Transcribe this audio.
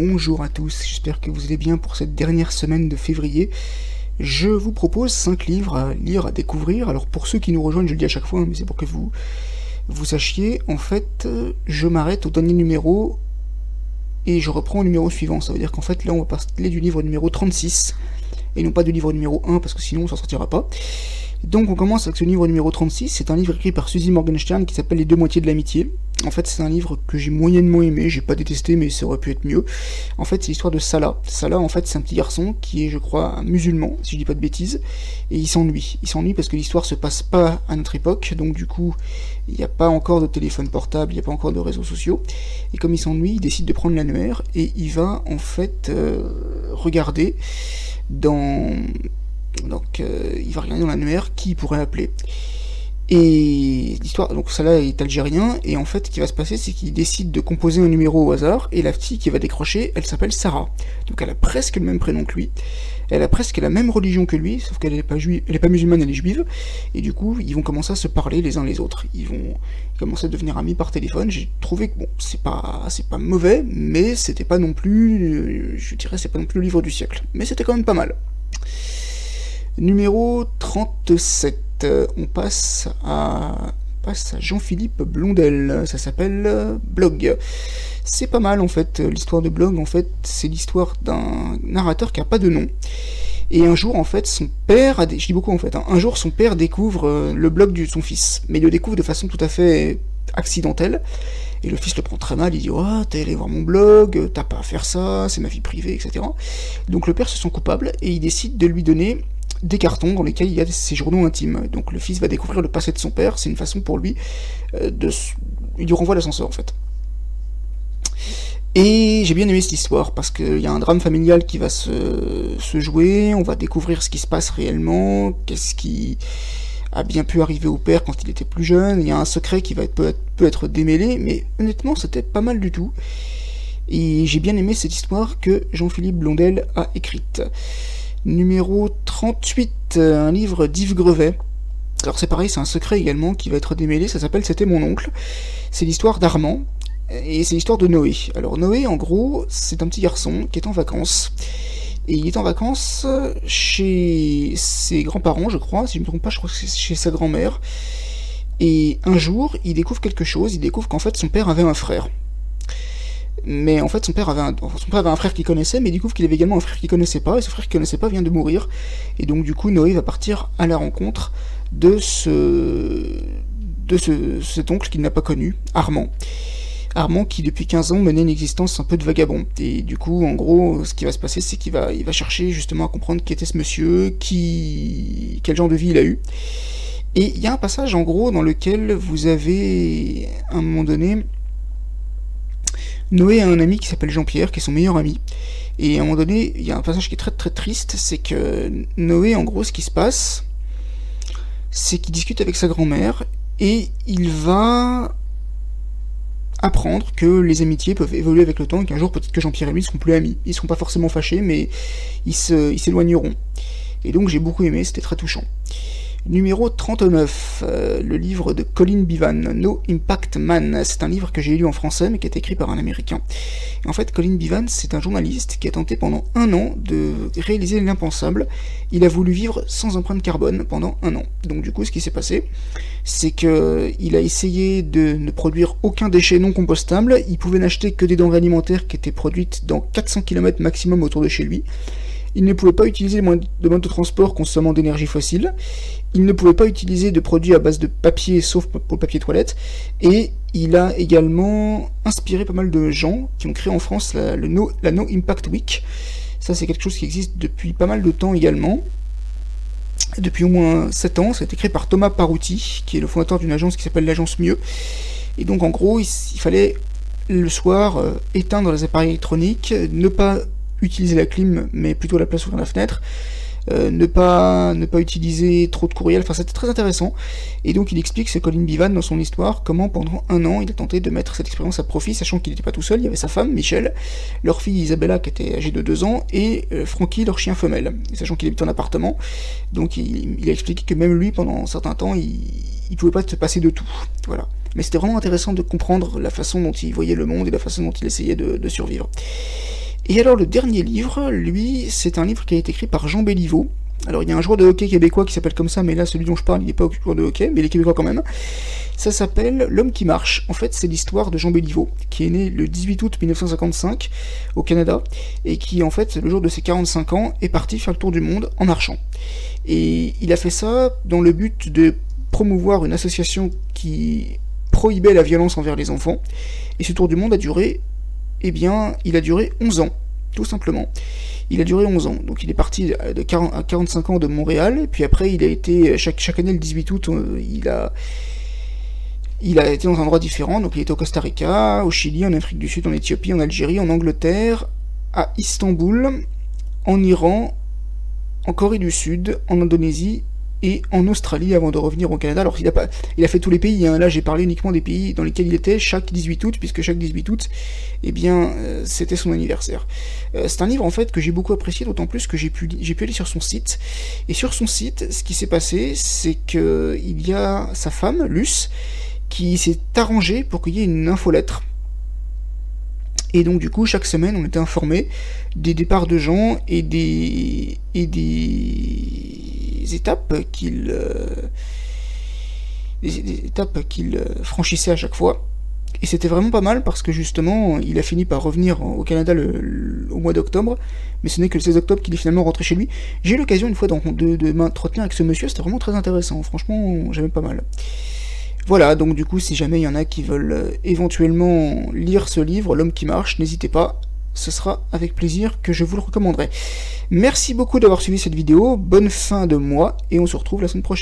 Bonjour à tous, j'espère que vous allez bien pour cette dernière semaine de février. Je vous propose 5 livres à lire, à découvrir. Alors pour ceux qui nous rejoignent, je le dis à chaque fois, hein, mais c'est pour que vous, vous sachiez, en fait, je m'arrête au dernier numéro et je reprends au numéro suivant. Ça veut dire qu'en fait là on va parler du livre numéro 36 et non pas du livre numéro 1 parce que sinon on s'en sortira pas. Donc on commence avec ce livre numéro 36, c'est un livre écrit par Suzy Morgenstern qui s'appelle Les deux moitiés de l'amitié. En fait c'est un livre que j'ai moyennement aimé, j'ai pas détesté mais ça aurait pu être mieux. En fait c'est l'histoire de Salah. Salah en fait c'est un petit garçon qui est je crois musulman, si je dis pas de bêtises, et il s'ennuie. Il s'ennuie parce que l'histoire se passe pas à notre époque, donc du coup il n'y a pas encore de téléphone portable, il n'y a pas encore de réseaux sociaux. Et comme il s'ennuie, il décide de prendre l'annuaire et il va en fait euh, regarder dans donc euh, il va regarder dans l'annuaire qui pourrait appeler. Et l'histoire, donc ça là est algérien, et en fait ce qui va se passer c'est qu'il décide de composer un numéro au hasard, et la fille qui va décrocher, elle s'appelle Sarah. Donc elle a presque le même prénom que lui, elle a presque la même religion que lui, sauf qu'elle n'est pas, juive, elle pas musulmane, elle est juive, et du coup ils vont commencer à se parler les uns les autres. Ils vont commencer à devenir amis par téléphone. J'ai trouvé que bon, c'est pas, c'est pas mauvais, mais c'était pas non plus, je dirais, c'est pas non plus le livre du siècle, mais c'était quand même pas mal. Numéro 37, on passe à, Jean-Philippe Blondel, ça s'appelle Blog. C'est pas mal en fait, l'histoire de Blog, en fait, c'est l'histoire d'un narrateur qui a pas de nom. Et un jour, en fait, son père, a je dis beaucoup en fait, hein, un jour son père découvre euh, le blog de son fils, mais il le découvre de façon tout à fait accidentelle. Et le fils le prend très mal, il dit Oh, t'es allé voir mon blog, t'as pas à faire ça, c'est ma vie privée, etc. Donc le père se sent coupable et il décide de lui donner des cartons dans lesquels il y a ses journaux intimes. Donc le fils va découvrir le passé de son père, c'est une façon pour lui euh, de... Il lui renvoie l'ascenseur en fait. Et j'ai bien aimé cette histoire parce qu'il y a un drame familial qui va se, se, jouer, on va découvrir ce qui se passe réellement, qu'est-ce qui a bien pu arriver au père quand il était plus jeune, il y a un secret qui va peut, peut être démêlé, mais honnêtement c'était pas mal du tout. Et j'ai bien aimé cette histoire que Jean-Philippe Blondel a écrite. Numéro 38, euh, un livre d'Yves Grevet. Alors c'est pareil, c'est un secret également qui va être démêlé, ça s'appelle C'était mon oncle. C'est l'histoire d'Armand, et c'est l'histoire de Noé. Alors Noé, en gros, c'est un petit garçon qui est en vacances. Et il est en vacances chez ses grands-parents, je crois, si je ne me trompe pas, je crois que c'est chez sa grand-mère. Et un jour, il découvre quelque chose, il découvre qu'en fait son père avait un frère. Mais en fait, son père avait un, frère qu'il connaissait, mais il découvre qu'il avait également un frère qu'il connaissait pas, et ce frère qu'il connaissait pas vient de mourir. Et donc, du coup, Noé va partir à la rencontre de ce, cet oncle qu'il n'a pas connu, Armand. Armand qui depuis 15 ans menait une existence un peu de vagabond. Et du coup, en gros, ce qui va se passer, c'est qu'il va, va chercher justement à comprendre qui était ce monsieur, qui, quel genre de vie il a eu. Et il y a un passage en gros dans lequel vous avez, à un moment donné, Noé a un ami qui s'appelle Jean-Pierre, qui est son meilleur ami. Et à un moment donné, il y a un passage qui est très très triste, c'est que Noé, en gros, ce qui se passe, c'est qu'il discute avec sa grand-mère et il va apprendre que les amitiés peuvent évoluer avec le temps et qu'un jour peut-être que Jean-Pierre et lui seront plus amis. Ils seront pas forcément fâchés, mais ils s'éloigneront. Et donc j'ai beaucoup aimé, c'était très touchant. Numéro 39, euh, le livre de Colin Bivan, No Impact Man. C'est un livre que j'ai lu en français mais qui est écrit par un américain. en fait, Colin Bivan, c'est un journaliste qui a tenté pendant un an de réaliser l'impensable. Il a voulu vivre sans empreinte carbone pendant un an. Donc du coup, ce qui s'est passé, c'est qu'il a essayé de ne produire aucun déchet non compostable. Il pouvait n'acheter que des denrées alimentaires qui étaient produites dans 400 km maximum autour de chez lui. Il ne pouvait pas utiliser de modes de transport consommant d'énergie fossile. Il ne pouvait pas utiliser de produits à base de papier, sauf pour le papier toilette. Et il a également inspiré pas mal de gens qui ont créé en France la, No Impact Week. Ça, c'est quelque chose qui existe depuis pas mal de temps également. Depuis au moins 7 ans, ça a été créé par Thomas Parouti, qui est le fondateur d'une agence qui s'appelle l'agence Mieux. Et donc en gros, il, fallait le soir euh, éteindre les appareils électroniques, ne pas utiliser la clim, mais plutôt la place ouvrir la fenêtre. Euh, ne pas ne pas utiliser trop de courriel, enfin c'était très intéressant. Et donc il explique, c'est Colin Bivan dans son histoire, comment pendant un an il a tenté de mettre cette expérience à profit, sachant qu'il n'était pas tout seul, il y avait sa femme, Michel, leur fille Isabella qui était âgée de 2 ans, et euh, Frankie, leur chien femelle, sachant qu'il habite en appartement. Donc il, a expliqué que même lui, pendant un certain temps, il, il pouvait pas se passer de tout. Voilà. Mais c'était vraiment intéressant de comprendre la façon dont il voyait le monde et la façon dont il essayait de survivre. Et alors le dernier livre, lui, c'est un livre qui a été écrit par Jean Béliveau. Alors il y a un joueur de hockey québécois qui s'appelle comme ça, mais là celui dont je parle, il n'est pas joueur de hockey, mais il est québécois quand même. Ça s'appelle L'homme qui marche. En fait, c'est l'histoire de Jean Béliveau, qui est né le 18 août 1955 au Canada, et qui en fait, le jour de ses 45 ans, est parti faire le tour du monde en marchant. Et il a fait ça dans le but de promouvoir une association qui prohibait la violence envers les enfants. Et ce tour du monde a duré, eh bien, il a duré 11 ans, tout simplement. Il a duré 11 ans. Donc il est parti de 40, à 45 ans de Montréal, puis après il a été, chaque, chaque année le 18 août, euh, il a, il a été dans un endroit différent, donc il était au Costa Rica, au Chili, en Afrique du Sud, en Éthiopie, en Algérie, en Angleterre, à Istanbul, en Iran, en Corée du Sud, en Indonésie et en Australie avant de revenir au Canada. Alors il a, pas, il a fait tous les pays, hein. là j'ai parlé uniquement des pays dans lesquels il était chaque 18 août, puisque chaque 18 août, eh bien, euh, c'était son anniversaire. Euh, c'est un livre en fait que j'ai beaucoup apprécié, d'autant plus que j'ai pu, pu aller sur son site. Et sur son site, ce qui s'est passé, c'est que il y a sa femme, Luce, qui s'est arrangé pour qu'il y ait une infolettre. Et donc du coup, chaque semaine, on était informé des départs de gens et des, et des étapes qu'il euh, des, étapes qu'il euh, franchissait à chaque fois. Et c'était vraiment pas mal parce que justement, il a fini par revenir au Canada au mois d'octobre, mais ce n'est que le 16 octobre qu'il est finalement rentré chez lui. J'ai eu l'occasion une fois de m'entretenir avec ce monsieur, c'était vraiment très intéressant. Franchement, j'aimais pas mal. Voilà, donc du coup, si jamais il y en a qui veulent euh, éventuellement lire ce livre, L'homme qui marche, n'hésitez pas, ce sera avec plaisir que je vous le recommanderai. Merci beaucoup d'avoir suivi cette vidéo, bonne fin de mois, et on se retrouve la semaine prochaine.